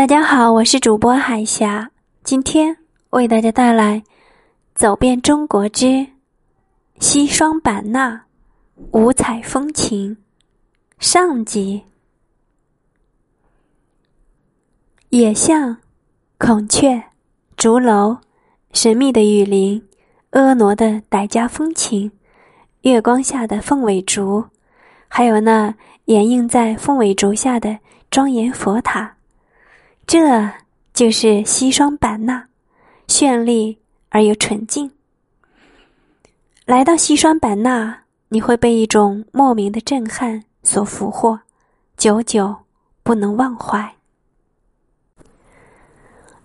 大家好，我是主播海霞，今天为大家带来《走遍中国之西双版纳五彩风情》上集。野象、孔雀、竹楼、神秘的雨林、婀娜的傣家风情、月光下的凤尾竹，还有那掩映在凤尾竹下的庄严佛塔。这就是西双版纳，绚丽而又纯净。来到西双版纳，你会被一种莫名的震撼所俘获，久久不能忘怀。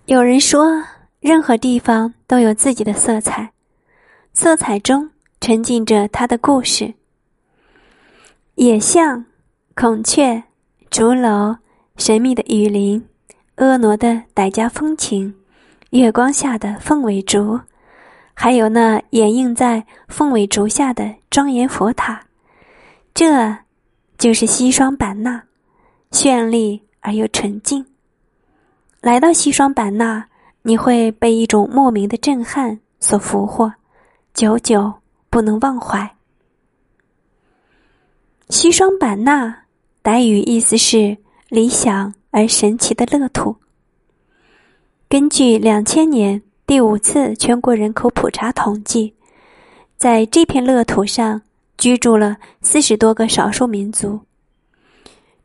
有人说，任何地方都有自己的色彩，色彩中沉浸着它的故事。野象、孔雀、竹楼、神秘的雨林。婀娜的傣家风情，月光下的凤尾竹，还有那掩映在凤尾竹下的庄严佛塔，这就是西双版纳，绚丽而又纯净。来到西双版纳，你会被一种莫名的震撼所俘获，久久不能忘怀。西双版纳，傣语意思是理想。而神奇的乐土。根据两千年第五次全国人口普查统计，在这片乐土上居住了四十多个少数民族，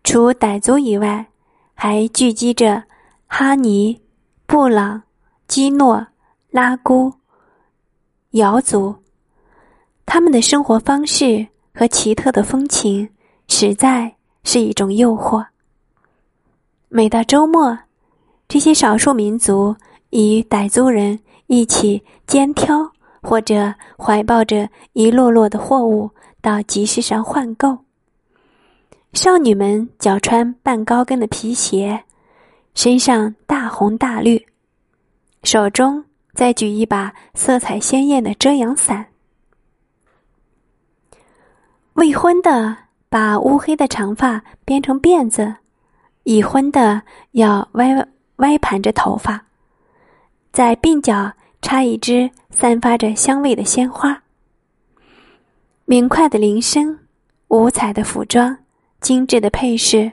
除傣族以外，还聚集着哈尼、布朗、基诺、拉祜、瑶族。他们的生活方式和奇特的风情，实在是一种诱惑。每到周末，这些少数民族与傣族人一起肩挑或者怀抱着一摞摞的货物到集市上换购。少女们脚穿半高跟的皮鞋，身上大红大绿，手中再举一把色彩鲜艳的遮阳伞。未婚的把乌黑的长发编成辫子。已婚的要歪歪盘着头发，在鬓角插一支散发着香味的鲜花。明快的铃声，五彩的服装，精致的配饰。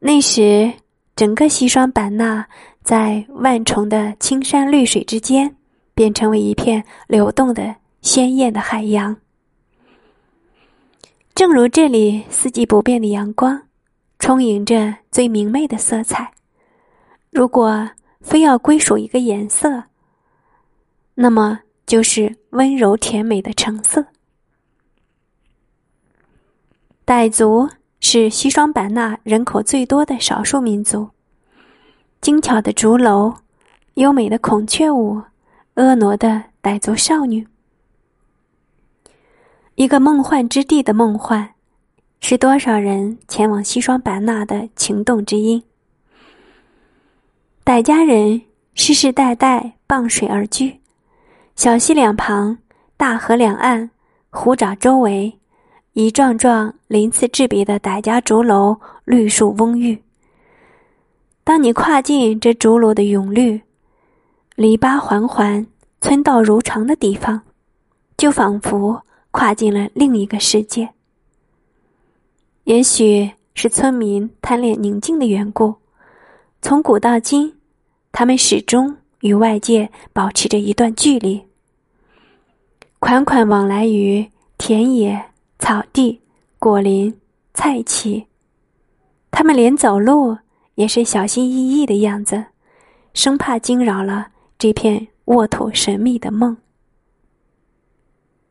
那时，整个西双版纳在万重的青山绿水之间，便成为一片流动的鲜艳的海洋。正如这里四季不变的阳光。充盈着最明媚的色彩。如果非要归属一个颜色，那么就是温柔甜美的橙色。傣族是西双版纳人口最多的少数民族。精巧的竹楼，优美的孔雀舞，婀娜的傣族少女，一个梦幻之地的梦幻。是多少人前往西双版纳的情动之音？傣家人世世代代傍水而居，小溪两旁、大河两岸、湖沼周围，一幢幢鳞次栉比的傣家竹楼，绿树蓊郁。当你跨进这竹楼的永绿、篱笆环环、村道如常的地方，就仿佛跨进了另一个世界。也许是村民贪恋宁静的缘故，从古到今，他们始终与外界保持着一段距离，款款往来于田野、草地、果林、菜畦。他们连走路也是小心翼翼的样子，生怕惊扰了这片沃土神秘的梦。